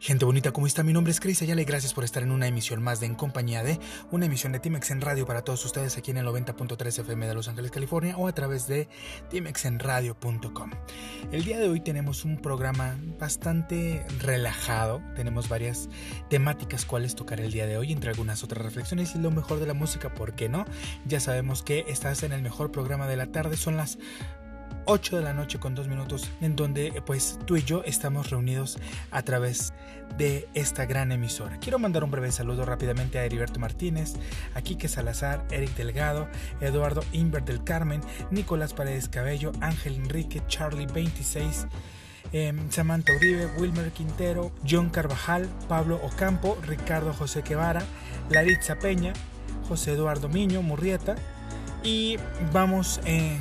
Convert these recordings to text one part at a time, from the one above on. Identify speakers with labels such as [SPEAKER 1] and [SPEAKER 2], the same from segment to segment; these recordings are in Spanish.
[SPEAKER 1] Gente bonita, ¿cómo está? Mi nombre es Cris Ayala y gracias por estar en una emisión más de En Compañía de, una emisión de Timex en Radio para todos ustedes aquí en el 90.3 FM de Los Ángeles, California o a través de timexenradio.com. El día de hoy tenemos un programa bastante relajado, tenemos varias temáticas cuales tocar el día de hoy, entre algunas otras reflexiones y lo mejor de la música, ¿por qué no? Ya sabemos que estás en el mejor programa de la tarde, son las 8 de la noche con 2 minutos, en donde pues tú y yo estamos reunidos a través de esta gran emisora. Quiero mandar un breve saludo rápidamente a Heriberto Martínez, a Quique Salazar, Eric Delgado, Eduardo Inver del Carmen, Nicolás Paredes Cabello, Ángel Enrique, Charlie 26. Em, Samantha Uribe, Wilmer Quintero, John Carvajal, Pablo Ocampo, Ricardo José Quevara, Laritza Peña, José Eduardo Miño, Murrieta. Y vamos eh,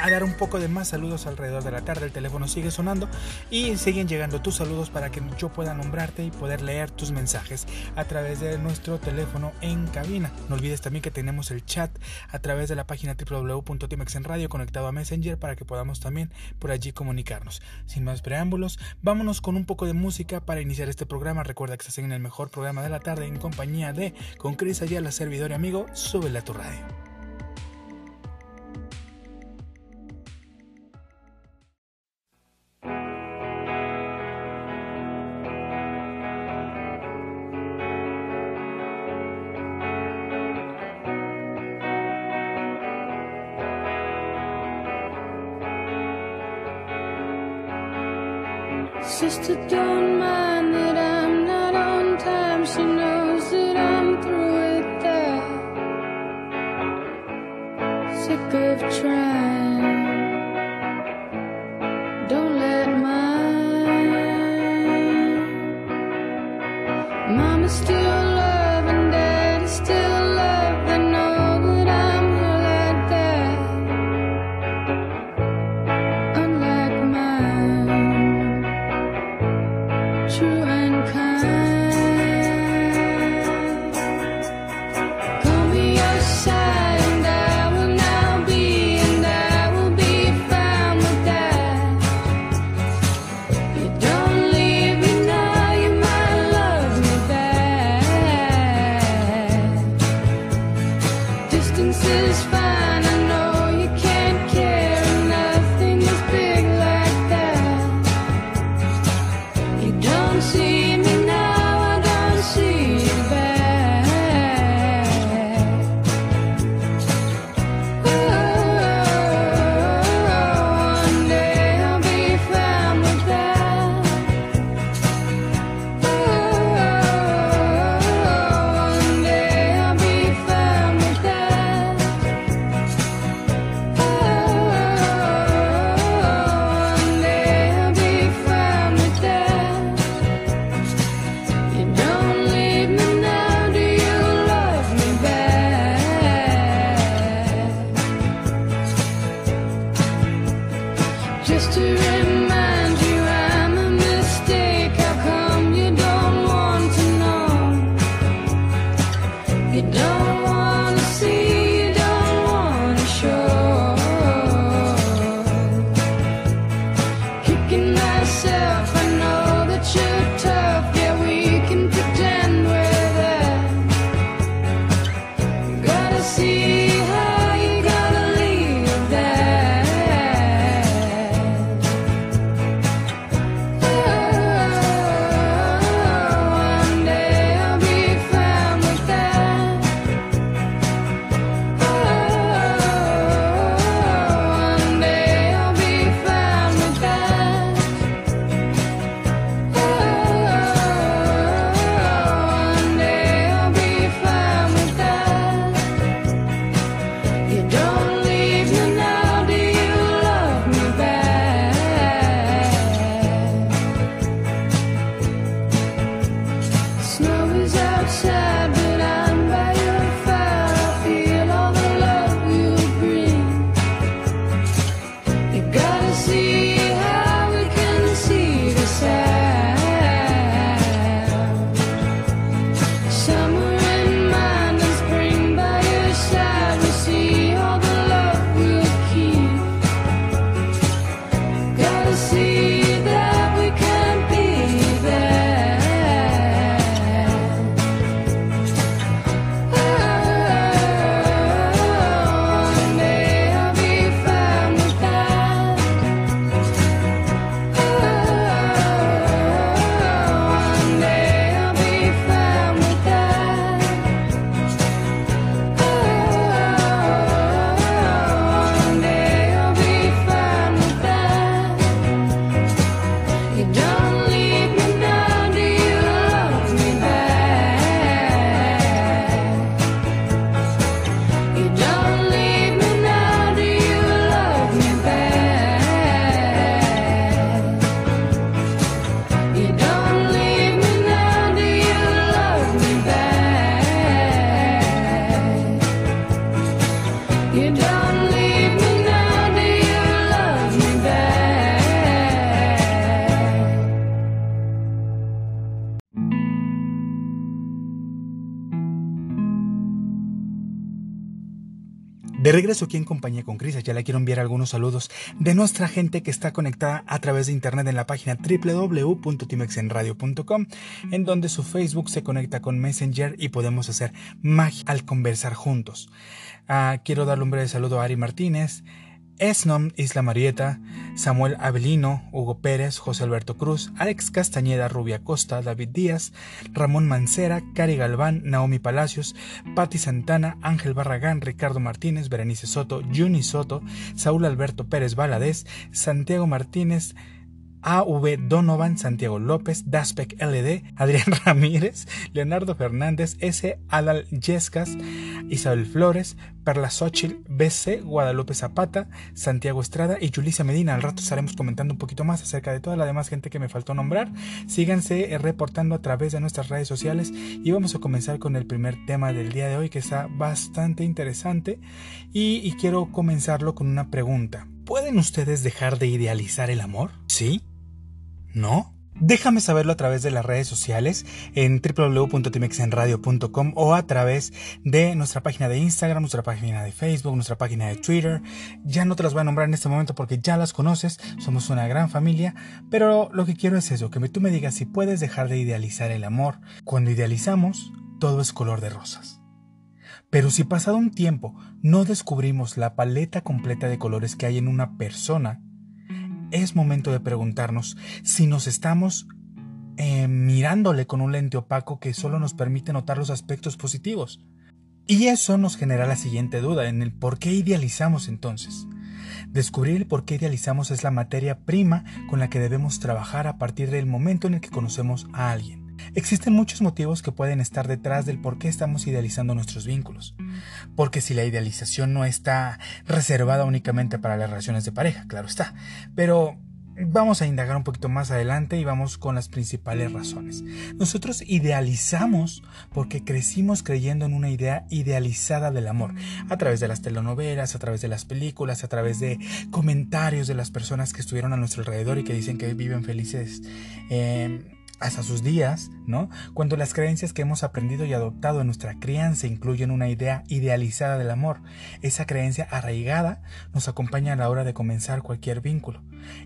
[SPEAKER 1] a dar un poco de más saludos alrededor de la tarde. El teléfono sigue sonando y siguen llegando tus saludos para que yo pueda nombrarte y poder leer tus mensajes a través de nuestro teléfono en cabina. No olvides también que tenemos el chat a través de la página www.timexenradio conectado a Messenger para que podamos también por allí comunicarnos. Sin más preámbulos, vámonos con un poco de música para iniciar este programa. Recuerda que estás en el mejor programa de la tarde en compañía de con Cris Ayala, servidor y amigo. Súbele a tu radio.
[SPEAKER 2] Don't
[SPEAKER 1] regreso aquí en compañía con Cris, ya le quiero enviar algunos saludos de nuestra gente que está conectada a través de internet en la página www.timexenradio.com, en donde su Facebook se conecta con Messenger y podemos hacer magia al conversar juntos. Ah, quiero darle un breve saludo a Ari Martínez, Esnom Isla Marieta, Samuel Avelino, Hugo Pérez, José Alberto Cruz, Alex Castañeda, Rubia Costa, David Díaz, Ramón Mancera, Cari Galván, Naomi Palacios, Patti Santana, Ángel Barragán, Ricardo Martínez, Berenice Soto, Juni Soto, Saúl Alberto Pérez Valadez, Santiago Martínez, AV Donovan, Santiago López, Daspec LD, Adrián Ramírez, Leonardo Fernández, S. Adal Yescas, Isabel Flores, Perla Xochitl, BC, Guadalupe Zapata, Santiago Estrada y Julissa Medina. Al rato estaremos comentando un poquito más acerca de toda la demás gente que me faltó nombrar. Síganse reportando a través de nuestras redes sociales y vamos a comenzar con el primer tema del día de hoy que está bastante interesante y quiero comenzarlo con una pregunta. ¿Pueden ustedes dejar de idealizar el amor? ¿Sí? ¿No? Déjame saberlo a través de las redes sociales en www.timexenradio.com o a través de nuestra página de Instagram, nuestra página de Facebook, nuestra página de Twitter. Ya no te las voy a nombrar en este momento porque ya las conoces, somos una gran familia, pero lo que quiero es eso, que tú me digas si puedes dejar de idealizar el amor. Cuando idealizamos, todo es color de rosas. Pero si pasado un tiempo no descubrimos la paleta completa de colores que hay en una persona, es momento de preguntarnos si nos estamos eh, mirándole con un lente opaco que solo nos permite notar los aspectos positivos. Y eso nos genera la siguiente duda en el por qué idealizamos entonces. Descubrir el por qué idealizamos es la materia prima con la que debemos trabajar a partir del momento en el que conocemos a alguien. Existen muchos motivos que pueden estar detrás del por qué estamos idealizando nuestros vínculos. Porque si la idealización no está reservada únicamente para las relaciones de pareja, claro está. Pero vamos a indagar un poquito más adelante y vamos con las principales razones. Nosotros idealizamos porque crecimos creyendo en una idea idealizada del amor, a través de las telenovelas, a través de las películas, a través de comentarios de las personas que estuvieron a nuestro alrededor y que dicen que viven felices. Eh, hasta sus días, ¿no? Cuando las creencias que hemos aprendido y adoptado en nuestra crianza incluyen una idea idealizada del amor, esa creencia arraigada nos acompaña a la hora de comenzar cualquier vínculo.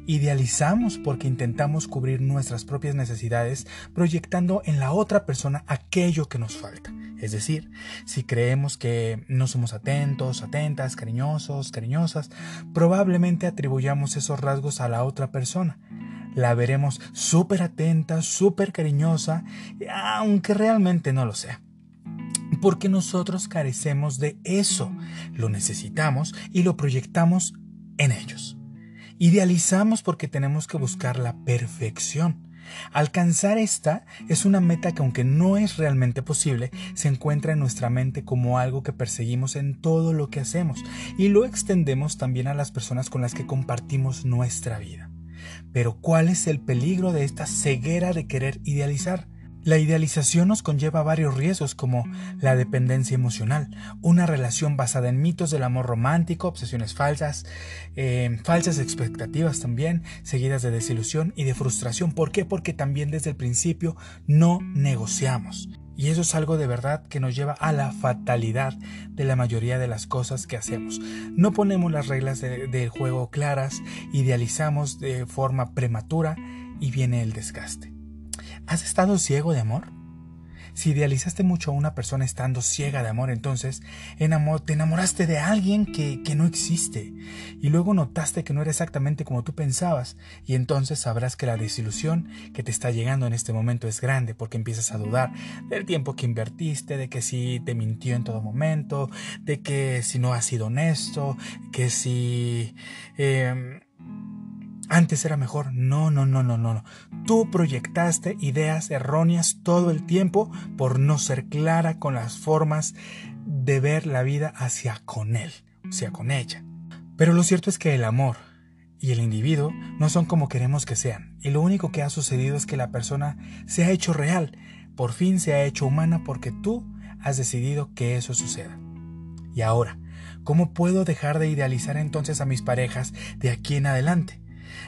[SPEAKER 1] Idealizamos porque intentamos cubrir nuestras propias necesidades proyectando en la otra persona aquello que nos falta. Es decir, si creemos que no somos atentos, atentas, cariñosos, cariñosas, probablemente atribuyamos esos rasgos a la otra persona la veremos súper atenta, súper cariñosa, aunque realmente no lo sea. Porque nosotros carecemos de eso, lo necesitamos y lo proyectamos en ellos. Idealizamos porque tenemos que buscar la perfección. Alcanzar esta es una meta que aunque no es realmente posible, se encuentra en nuestra mente como algo que perseguimos en todo lo que hacemos y lo extendemos también a las personas con las que compartimos nuestra vida. Pero ¿cuál es el peligro de esta ceguera de querer idealizar? La idealización nos conlleva varios riesgos como la dependencia emocional, una relación basada en mitos del amor romántico, obsesiones falsas, eh, falsas expectativas también, seguidas de desilusión y de frustración. ¿Por qué? Porque también desde el principio no negociamos. Y eso es algo de verdad que nos lleva a la fatalidad de la mayoría de las cosas que hacemos. No ponemos las reglas del juego claras, idealizamos de forma prematura y viene el desgaste. ¿Has estado ciego de amor? Si idealizaste mucho a una persona estando ciega de amor, entonces te enamoraste de alguien que, que no existe. Y luego notaste que no era exactamente como tú pensabas y entonces sabrás que la desilusión que te está llegando en este momento es grande porque empiezas a dudar del tiempo que invertiste, de que si te mintió en todo momento, de que si no ha sido honesto, que si... Eh, antes era mejor. No, no, no, no, no. Tú proyectaste ideas erróneas todo el tiempo por no ser clara con las formas de ver la vida hacia con él, hacia con ella. Pero lo cierto es que el amor y el individuo no son como queremos que sean. Y lo único que ha sucedido es que la persona se ha hecho real. Por fin se ha hecho humana porque tú has decidido que eso suceda. Y ahora, ¿cómo puedo dejar de idealizar entonces a mis parejas de aquí en adelante?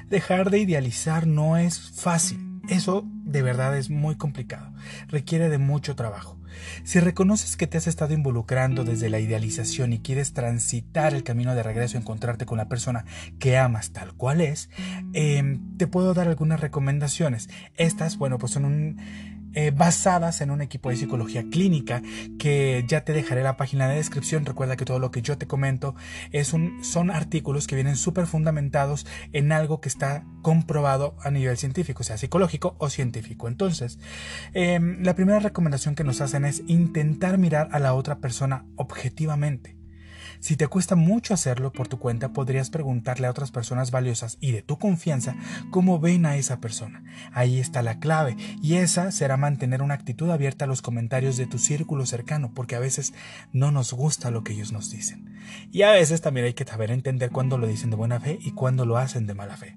[SPEAKER 1] Dejar de idealizar no es fácil, Eso de verdad es muy complicado, requiere de mucho trabajo. Si reconoces que te has estado involucrando desde la idealización y quieres transitar el camino de regreso a encontrarte con la persona que amas tal cual es, eh, te puedo dar algunas recomendaciones. Estas, bueno, pues son un eh, basadas en un equipo de psicología clínica que ya te dejaré la página de descripción. Recuerda que todo lo que yo te comento es un, son artículos que vienen súper fundamentados en algo que está comprobado a nivel científico, sea psicológico o científico. Entonces, eh, la primera recomendación que nos hacen es intentar mirar a la otra persona objetivamente. Si te cuesta mucho hacerlo por tu cuenta, podrías preguntarle a otras personas valiosas y de tu confianza cómo ven a esa persona. Ahí está la clave y esa será mantener una actitud abierta a los comentarios de tu círculo cercano, porque a veces no nos gusta lo que ellos nos dicen. Y a veces también hay que saber entender cuándo lo dicen de buena fe y cuándo lo hacen de mala fe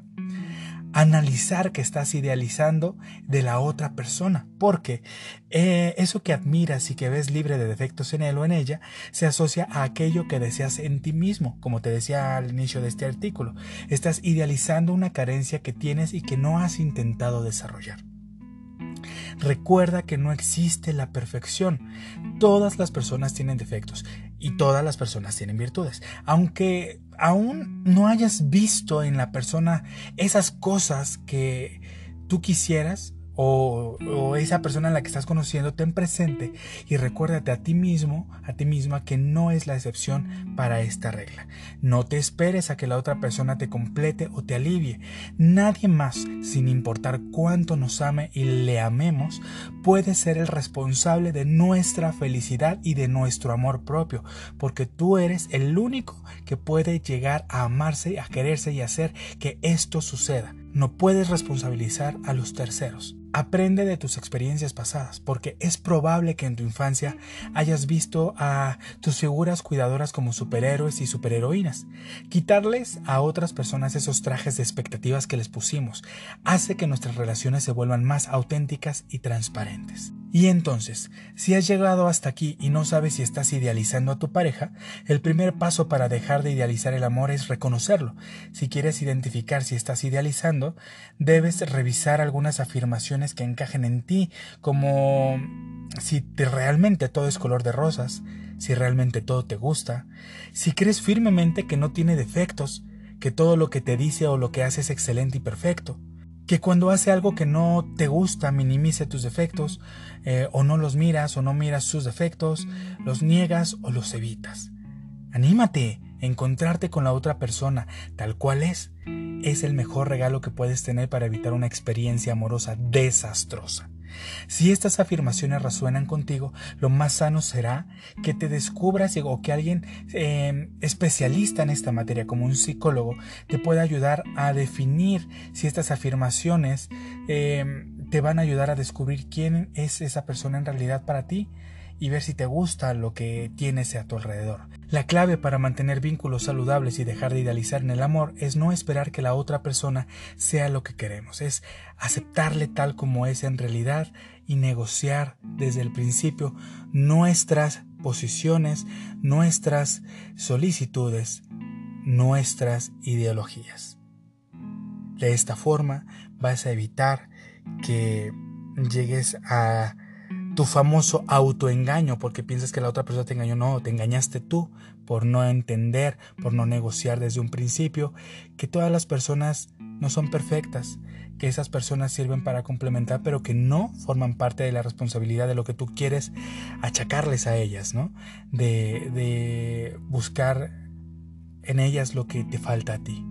[SPEAKER 1] analizar que estás idealizando de la otra persona, porque eh, eso que admiras y que ves libre de defectos en él o en ella se asocia a aquello que deseas en ti mismo, como te decía al inicio de este artículo. Estás idealizando una carencia que tienes y que no has intentado desarrollar. Recuerda que no existe la perfección. Todas las personas tienen defectos y todas las personas tienen virtudes. Aunque aún no hayas visto en la persona esas cosas que tú quisieras, o, esa persona en la que estás conociendo, ten presente y recuérdate a ti mismo, a ti misma, que no es la excepción para esta regla. No te esperes a que la otra persona te complete o te alivie. Nadie más, sin importar cuánto nos ame y le amemos, puede ser el responsable de nuestra felicidad y de nuestro amor propio, porque tú eres el único que puede llegar a amarse, a quererse y hacer que esto suceda. No puedes responsabilizar a los terceros. Aprende de tus experiencias pasadas, porque es probable que en tu infancia hayas visto a tus figuras cuidadoras como superhéroes y superheroínas. Quitarles a otras personas esos trajes de expectativas que les pusimos hace que nuestras relaciones se vuelvan más auténticas y transparentes. Y entonces, si has llegado hasta aquí y no sabes si estás idealizando a tu pareja, el primer paso para dejar de idealizar el amor es reconocerlo. Si quieres identificar si estás idealizando, debes revisar algunas afirmaciones que encajen en ti, como si te realmente todo es color de rosas, si realmente todo te gusta, si crees firmemente que no tiene defectos, que todo lo que te dice o lo que hace es excelente y perfecto, que cuando hace algo que no te gusta minimice tus defectos, eh, o no los miras o no miras sus defectos, los niegas o los evitas. Anímate, encontrarte con la otra persona tal cual es, es el mejor regalo que puedes tener para evitar una experiencia amorosa desastrosa. Si estas afirmaciones resuenan contigo, lo más sano será que te descubras o que alguien eh, especialista en esta materia, como un psicólogo, te pueda ayudar a definir si estas afirmaciones eh, te van a ayudar a descubrir quién es esa persona en realidad para ti y ver si te gusta lo que tienes a tu alrededor. La clave para mantener vínculos saludables y dejar de idealizar en el amor es no esperar que la otra persona sea lo que queremos, es aceptarle tal como es en realidad y negociar desde el principio nuestras posiciones, nuestras solicitudes, nuestras ideologías. De esta forma vas a evitar que llegues a tu famoso autoengaño porque piensas que la otra persona te engañó. No, te engañaste tú por no entender, por no negociar desde un principio que todas las personas no son perfectas, que esas personas sirven para complementar, pero que no forman parte de la responsabilidad de lo que tú quieres achacarles a ellas, ¿no? De, de buscar en ellas lo que te falta a ti.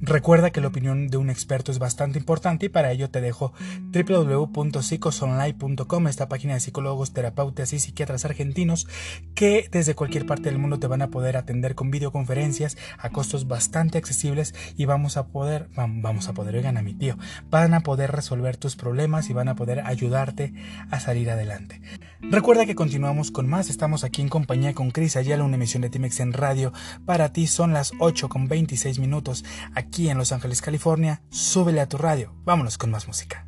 [SPEAKER 1] Recuerda que la opinión de un experto es bastante importante y para ello te dejo www.psicosonline.com, esta página de psicólogos, terapeutas y psiquiatras argentinos que desde cualquier parte del mundo te van a poder atender con videoconferencias a costos bastante accesibles y vamos a poder, vamos a poder, oigan a mi tío, van a poder resolver tus problemas y van a poder ayudarte a salir adelante. Recuerda que continuamos con más, estamos aquí en compañía con Cris Ayala, una emisión de Timex en radio. Para ti son las 8 con 26 minutos aquí en Los Ángeles, California. Súbele a tu radio. Vámonos con más música.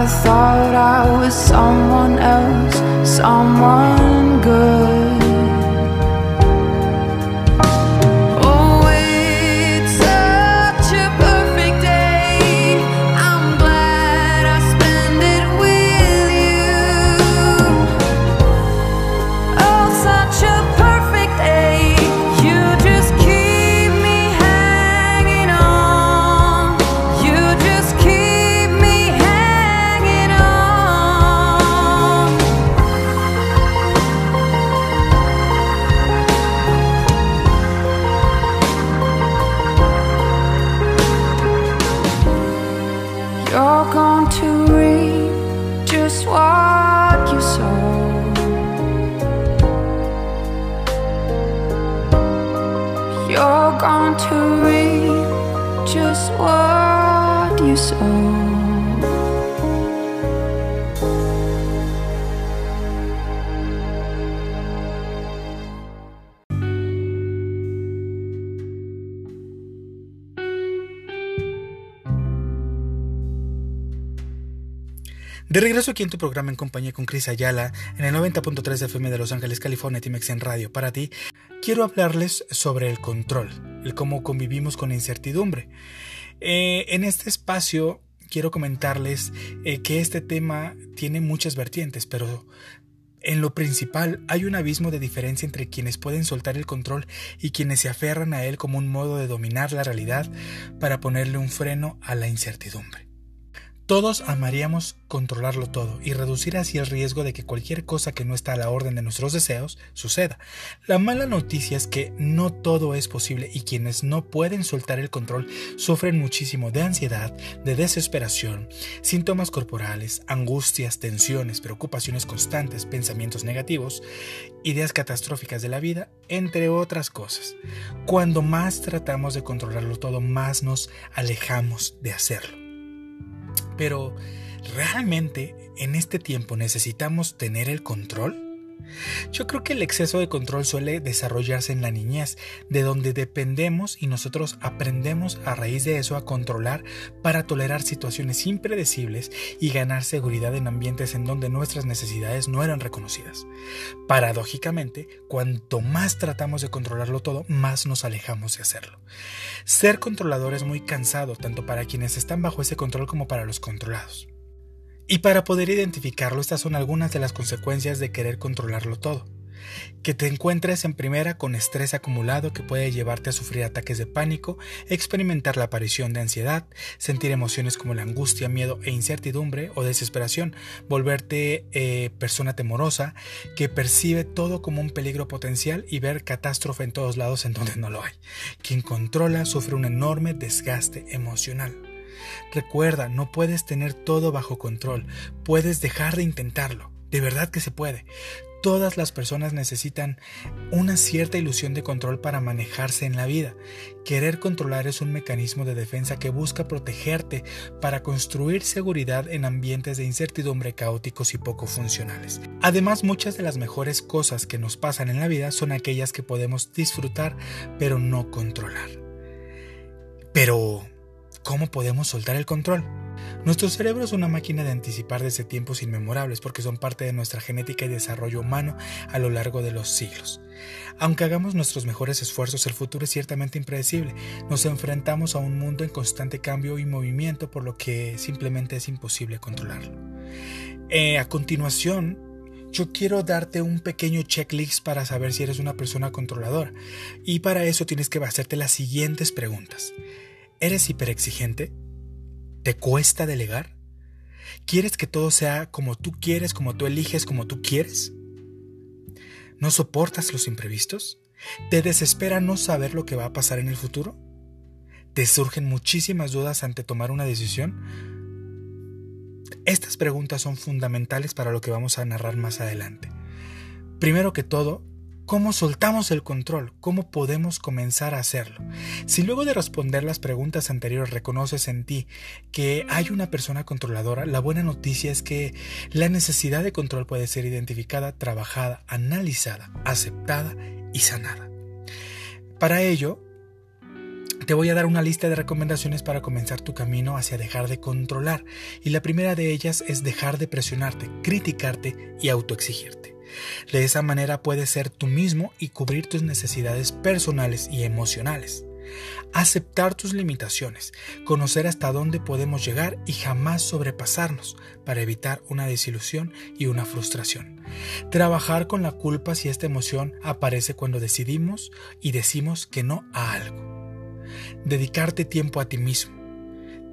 [SPEAKER 2] I thought I was someone else, someone
[SPEAKER 1] De regreso aquí en tu programa en compañía con Cris Ayala, en el 90.3 FM de Los Ángeles, California, Timex en Radio. Para ti, quiero hablarles sobre el control, el cómo convivimos con la incertidumbre. Eh, en este espacio quiero comentarles eh, que este tema tiene muchas vertientes, pero en lo principal hay un abismo de diferencia entre quienes pueden soltar el control y quienes se aferran a él como un modo de dominar la realidad para ponerle un freno a la incertidumbre. Todos amaríamos controlarlo todo y reducir así el riesgo de que cualquier cosa que no está a la orden de nuestros deseos suceda. La mala noticia es que no todo es posible y quienes no pueden soltar el control sufren muchísimo de ansiedad, de desesperación, síntomas corporales, angustias, tensiones, preocupaciones constantes, pensamientos negativos, ideas catastróficas de la vida, entre otras cosas. Cuando más tratamos de controlarlo todo, más nos alejamos de hacerlo. Pero, ¿realmente en este tiempo necesitamos tener el control? Yo creo que el exceso de control suele desarrollarse en la niñez, de donde dependemos y nosotros aprendemos a raíz de eso a controlar para tolerar situaciones impredecibles y ganar seguridad en ambientes en donde nuestras necesidades no eran reconocidas. Paradójicamente, cuanto más tratamos de controlarlo todo, más nos alejamos de hacerlo. Ser controlador es muy cansado tanto para quienes están bajo ese control como para los controlados. Y para poder identificarlo, estas son algunas de las consecuencias de querer controlarlo todo. Que te encuentres en primera con estrés acumulado que puede llevarte a sufrir ataques de pánico, experimentar la aparición de ansiedad, sentir emociones como la angustia, miedo e incertidumbre o desesperación, volverte eh, persona temorosa que percibe todo como un peligro potencial y ver catástrofe en todos lados en donde no lo hay. Quien controla sufre un enorme desgaste emocional. Recuerda, no puedes tener todo bajo control, puedes dejar de intentarlo. De verdad que se puede. Todas las personas necesitan una cierta ilusión de control para manejarse en la vida. Querer controlar es un mecanismo de defensa que busca protegerte para construir seguridad en ambientes de incertidumbre caóticos y poco funcionales. Además, muchas de las mejores cosas que nos pasan en la vida son aquellas que podemos disfrutar pero no controlar. Pero, ¿cómo podemos soltar el control? Nuestro cerebro es una máquina de anticipar desde tiempos inmemorables porque son parte de nuestra genética y desarrollo humano a lo largo de los siglos. Aunque hagamos nuestros mejores esfuerzos, el futuro es ciertamente impredecible. Nos enfrentamos a un mundo en constante cambio y movimiento, por lo que simplemente es imposible controlarlo. Eh, a continuación, yo quiero darte un pequeño checklist para saber si eres una persona controladora. Y para eso tienes que hacerte las siguientes preguntas. ¿Eres hiperexigente? ¿Te cuesta delegar? ¿Quieres que todo sea como tú quieres, como tú eliges, como tú quieres? ¿No soportas los imprevistos? ¿Te desespera no saber lo que va a pasar en el futuro? ¿Te surgen muchísimas dudas ante tomar una decisión? Estas preguntas son fundamentales para lo que vamos a narrar más adelante. Primero que todo, ¿Cómo soltamos el control? ¿Cómo podemos comenzar a hacerlo? Si luego de responder las preguntas anteriores reconoces en ti que hay una persona controladora, la buena noticia es que la necesidad de control puede ser identificada, trabajada, analizada, aceptada y sanada. Para ello, te voy a dar una lista de recomendaciones para comenzar tu camino hacia dejar de controlar, y la primera de ellas es dejar de presionarte, criticarte y autoexigirte. De esa manera puedes ser tú mismo y cubrir tus necesidades personales y emocionales. Aceptar tus limitaciones, conocer hasta dónde podemos llegar y jamás sobrepasarnos para evitar una desilusión y una frustración. Trabajar con la culpa si esta emoción aparece cuando decidimos y decimos que no a algo. Dedicarte tiempo a ti mismo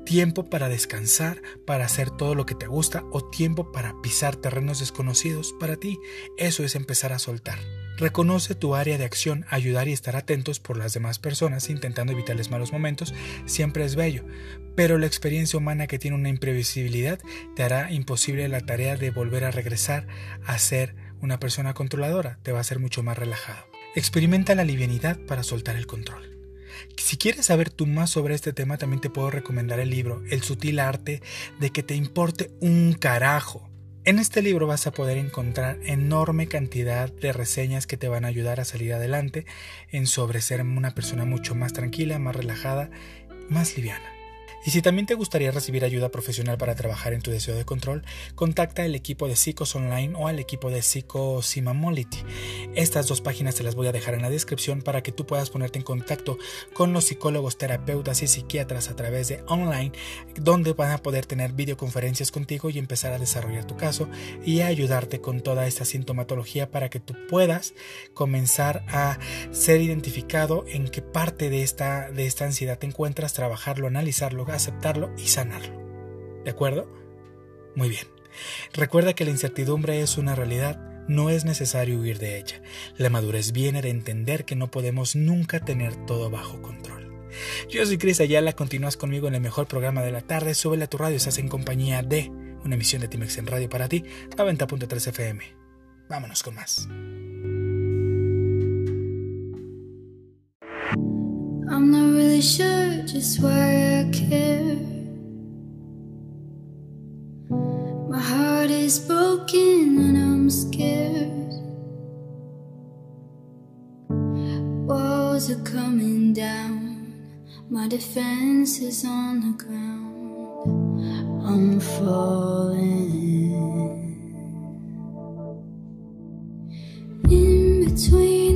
[SPEAKER 1] tiempo para descansar, para hacer todo lo que te gusta o tiempo para pisar terrenos desconocidos para ti. Eso es empezar a soltar. Reconoce tu área de acción, ayudar y estar atentos por las demás personas intentando evitarles malos momentos, siempre es bello, pero la experiencia humana que tiene una imprevisibilidad te hará imposible la tarea de volver a regresar a ser una persona controladora, te va a ser mucho más relajado. Experimenta la livianidad para soltar el control. Si quieres saber tú más sobre este tema, también te puedo recomendar el libro El sutil arte de que te importe un carajo. En este libro vas a poder encontrar enorme cantidad de reseñas que te van a ayudar a salir adelante en sobre ser una persona mucho más tranquila, más relajada, más liviana. Y si también te gustaría recibir ayuda profesional para trabajar en tu deseo de control, contacta al equipo de Psicos Online o al equipo de Psicosimamolity. Estas dos páginas te las voy a dejar en la descripción para que tú puedas ponerte en contacto con los psicólogos, terapeutas y psiquiatras a través de online, donde van a poder tener videoconferencias contigo y empezar a desarrollar tu caso y a ayudarte con toda esta sintomatología para que tú puedas comenzar a ser identificado en qué parte de esta, de esta ansiedad te encuentras, trabajarlo, analizarlo, aceptarlo y sanarlo. ¿De acuerdo? Muy bien. Recuerda que la incertidumbre es una realidad, no es necesario huir de ella. La madurez viene de entender que no podemos nunca tener todo bajo control. Yo soy Cris Ayala, continúas conmigo en el mejor programa de la tarde, súbele a tu radio, estás en compañía de una emisión de Timex en Radio para ti, 90.3 FM. Vámonos con más.
[SPEAKER 2] I'm not really sure just why I care. My heart is broken and I'm scared. Walls are coming down, my defense is on the ground. I'm falling. In between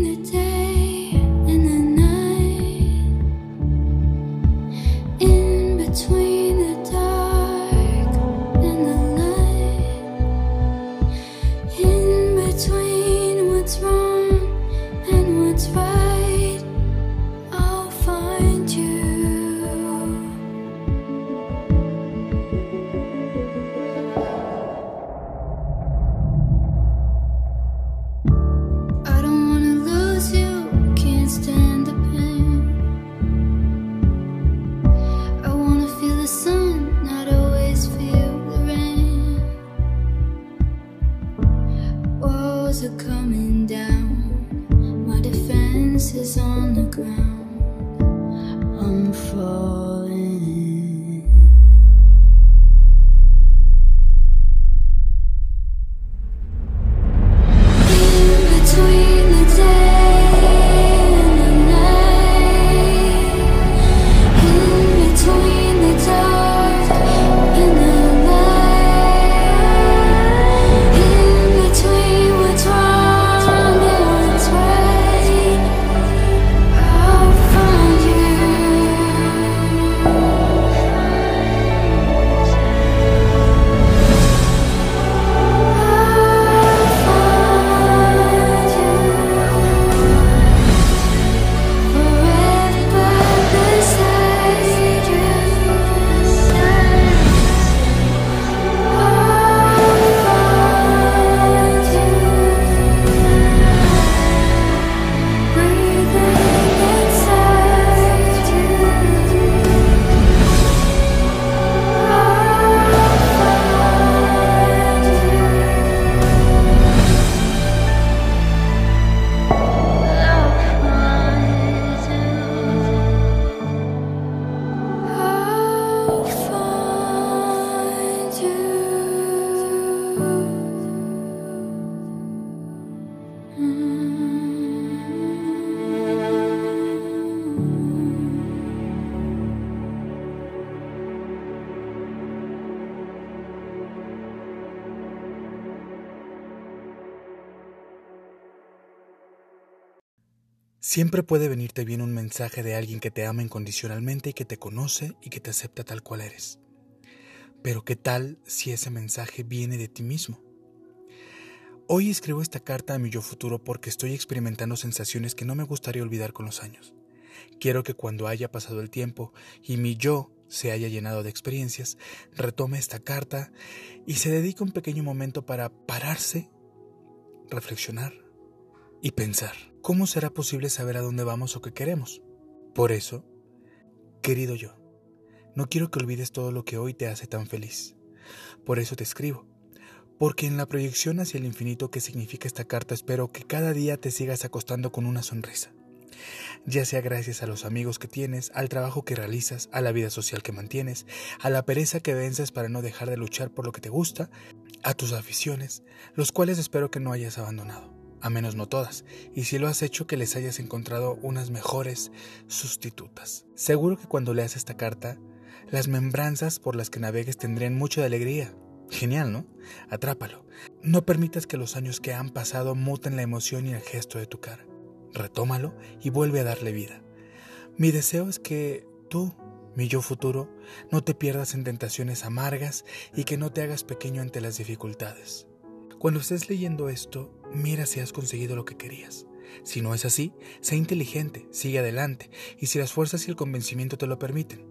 [SPEAKER 1] Siempre puede venirte bien un mensaje de alguien que te ama incondicionalmente y que te conoce y que te acepta tal cual eres. Pero ¿qué tal si ese mensaje viene de ti mismo? Hoy escribo esta carta a mi yo futuro porque estoy experimentando sensaciones que no me gustaría olvidar con los años. Quiero que cuando haya pasado el tiempo y mi yo se haya llenado de experiencias, retome esta carta y se dedique un pequeño momento para pararse, reflexionar y pensar. ¿Cómo será posible saber a dónde vamos o qué queremos? Por eso, querido yo, no quiero que olvides todo lo que hoy te hace tan feliz. Por eso te escribo. Porque en la proyección hacia el infinito que significa esta carta espero que cada día te sigas acostando con una sonrisa. Ya sea gracias a los amigos que tienes, al trabajo que realizas, a la vida social que mantienes, a la pereza que vences para no dejar de luchar por lo que te gusta, a tus aficiones, los cuales espero que no hayas abandonado a menos no todas, y si lo has hecho que les hayas encontrado unas mejores sustitutas. Seguro que cuando leas esta carta, las membranzas por las que navegues tendrían mucha alegría. Genial, ¿no? Atrápalo. No permitas que los años que han pasado muten la emoción y el gesto de tu cara. Retómalo y vuelve a darle vida. Mi deseo es que tú, mi yo futuro, no te pierdas en tentaciones amargas y que no te hagas pequeño ante las dificultades. Cuando estés leyendo esto, mira si has conseguido lo que querías. Si no es así, sé inteligente, sigue adelante, y si las fuerzas y el convencimiento te lo permiten.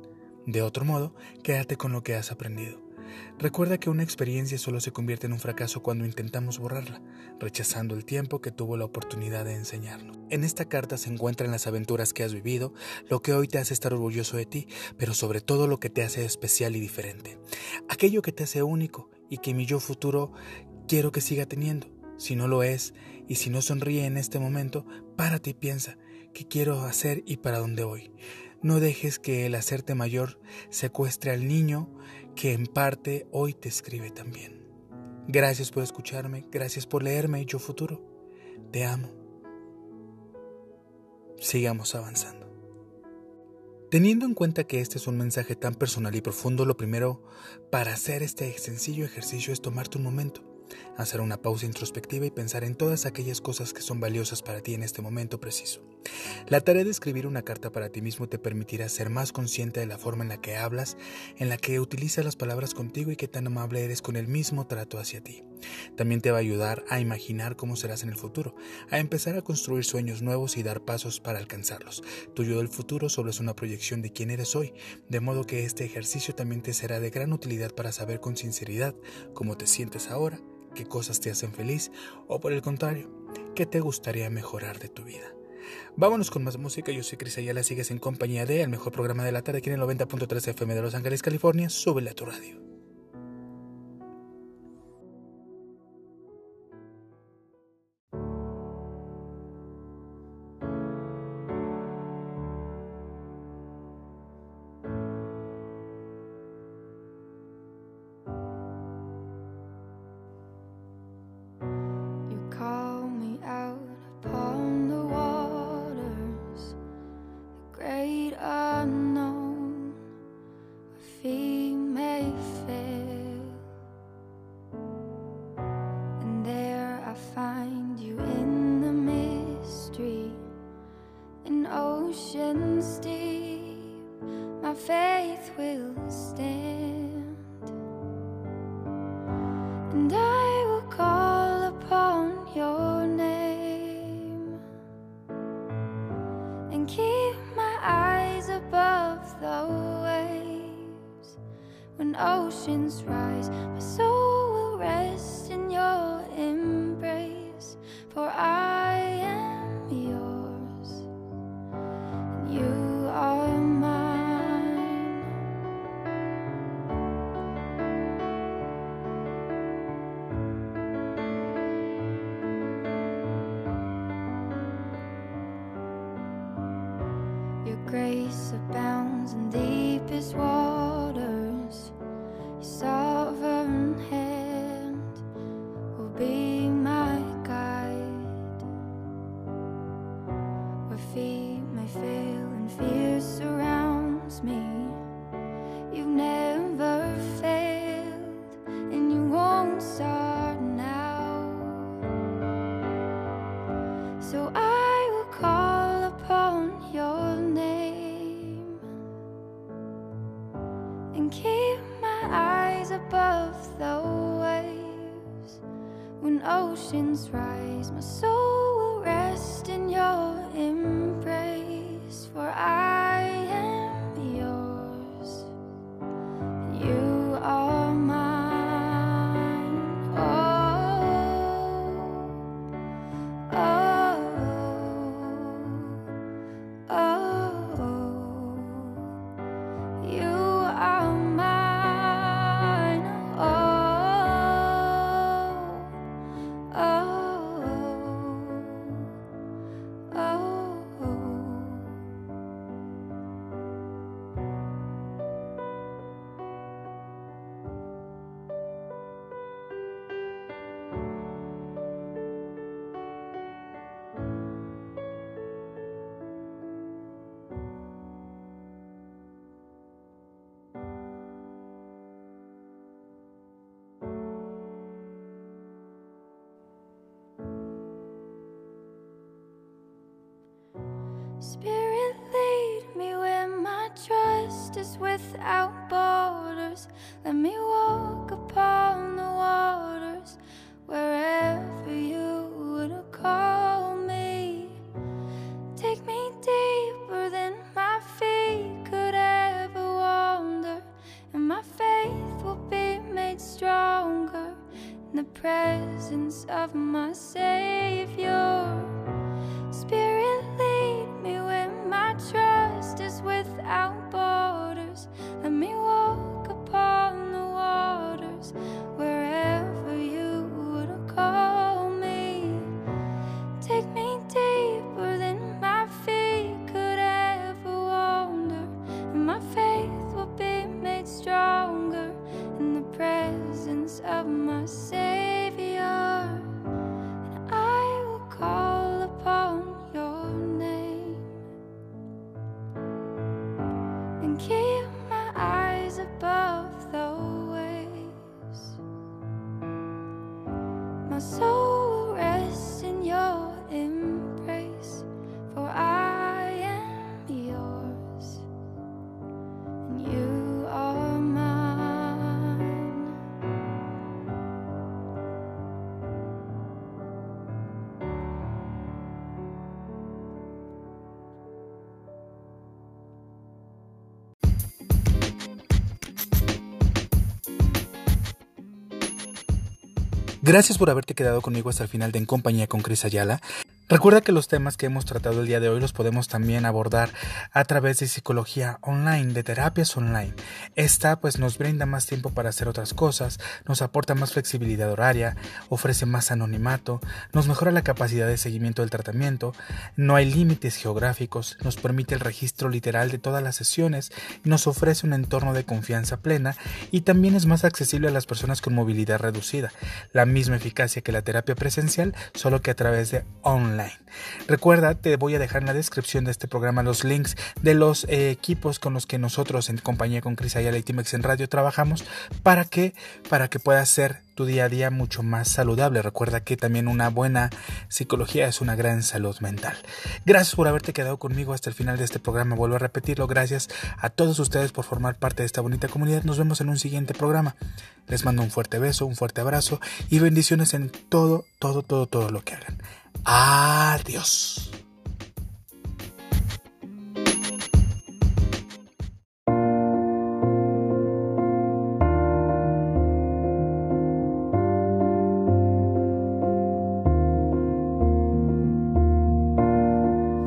[SPEAKER 1] De otro modo, quédate con lo que has aprendido. Recuerda que una experiencia solo se convierte en un fracaso cuando intentamos borrarla, rechazando el tiempo que tuvo la oportunidad de enseñarnos. En esta carta se encuentran las aventuras que has vivido, lo que hoy te hace estar orgulloso de ti, pero sobre todo lo que te hace especial y diferente. Aquello que te hace único y que mi yo futuro quiero que siga teniendo. Si no lo es y si no sonríe en este momento, párate y piensa qué quiero hacer y para dónde voy. No dejes que el hacerte mayor secuestre al niño que en parte hoy te escribe también. Gracias por escucharme, gracias por leerme, yo futuro. Te amo. Sigamos avanzando. Teniendo en cuenta que este es un mensaje tan personal y profundo, lo primero para hacer este sencillo ejercicio es tomarte un momento hacer una pausa introspectiva y pensar en todas aquellas cosas que son valiosas para ti en este momento preciso. La tarea de escribir una carta para ti mismo te permitirá ser más consciente de la forma en la que hablas, en la que utilizas las palabras contigo y qué tan amable eres con el mismo trato hacia ti. También te va a ayudar a imaginar cómo serás en el futuro, a empezar a construir sueños nuevos y dar pasos para alcanzarlos. Tu yo del futuro solo es una proyección de quién eres hoy, de modo que este ejercicio también te será de gran utilidad para saber con sinceridad cómo te sientes ahora qué cosas te hacen feliz o por el contrario, qué te gustaría mejorar de tu vida. Vámonos con más música, yo soy Cris Ayala, sigues en compañía de el mejor programa de la tarde aquí en el 90.3 FM de Los Ángeles, California, súbele a tu radio.
[SPEAKER 2] Spirit, lead me where my trust is without borders. Let me keep my eyes above
[SPEAKER 1] Gracias por haberte quedado conmigo hasta el final de En Compañía con Cris Ayala. Recuerda que los temas que hemos tratado el día de hoy los podemos también abordar a través de psicología online, de terapias online. Esta pues nos brinda más tiempo para hacer otras cosas, nos aporta más flexibilidad horaria, ofrece más anonimato, nos mejora la capacidad de seguimiento del tratamiento, no hay límites geográficos, nos permite el registro literal de todas las sesiones, nos ofrece un entorno de confianza plena y también es más accesible a las personas con movilidad reducida. La misma eficacia que la terapia presencial, solo que a través de online. Recuerda, te voy a dejar en la descripción de este programa los links de los eh, equipos con los que nosotros en compañía con Cris Ayala y Timex en Radio trabajamos para que, para que puedas ser tu día a día mucho más saludable. Recuerda que también una buena psicología es una gran salud mental. Gracias por haberte quedado conmigo hasta el final de este programa. Vuelvo a repetirlo. Gracias a todos ustedes por formar parte de esta bonita comunidad. Nos vemos en un siguiente programa. Les mando un fuerte beso, un fuerte abrazo y bendiciones en todo, todo, todo, todo lo que hagan. Adiós.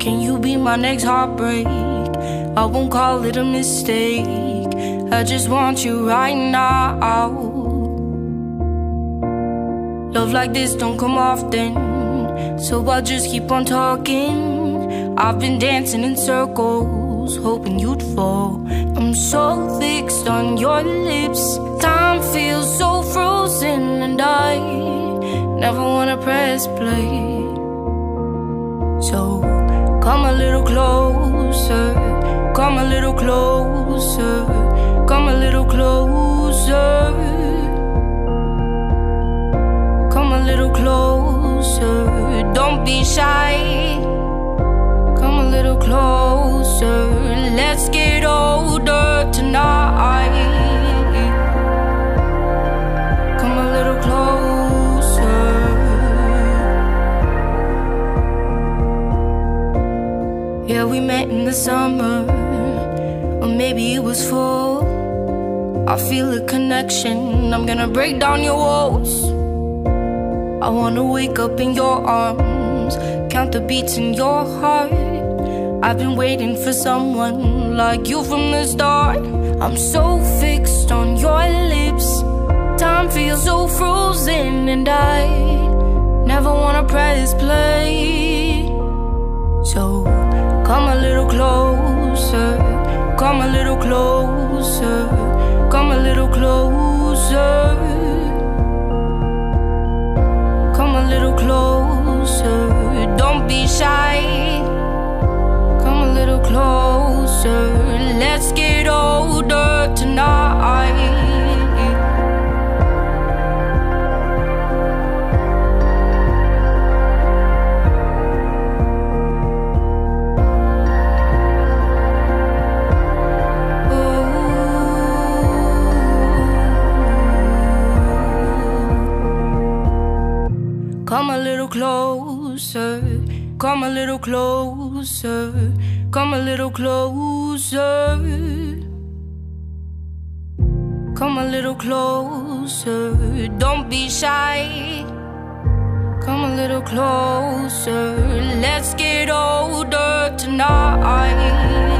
[SPEAKER 3] Can you be my next heartbreak? I won't call it a mistake. I just want you right now. Love like this don't come often, so I'll just keep on talking. I've been dancing in circles, hoping you'd fall. I'm so fixed on your lips. Time feels so frozen, and I never wanna press play. So come a little closer, come a little closer, come a little closer. Don't be shy. Come a little closer, let's get older tonight. Come a little closer. Yeah, we met in the summer, or maybe it was fall. I feel a connection, I'm gonna break down your walls. I wanna wake up in your arms, count the beats in your heart. I've been waiting for someone like you from the start. I'm so fixed on your lips, time feels so frozen, and I never wanna press play. So come a little closer, come a little closer, come a little closer. Shy. Come a little closer, come a little closer. Come a little closer, don't be shy. Come a little closer, let's get older tonight.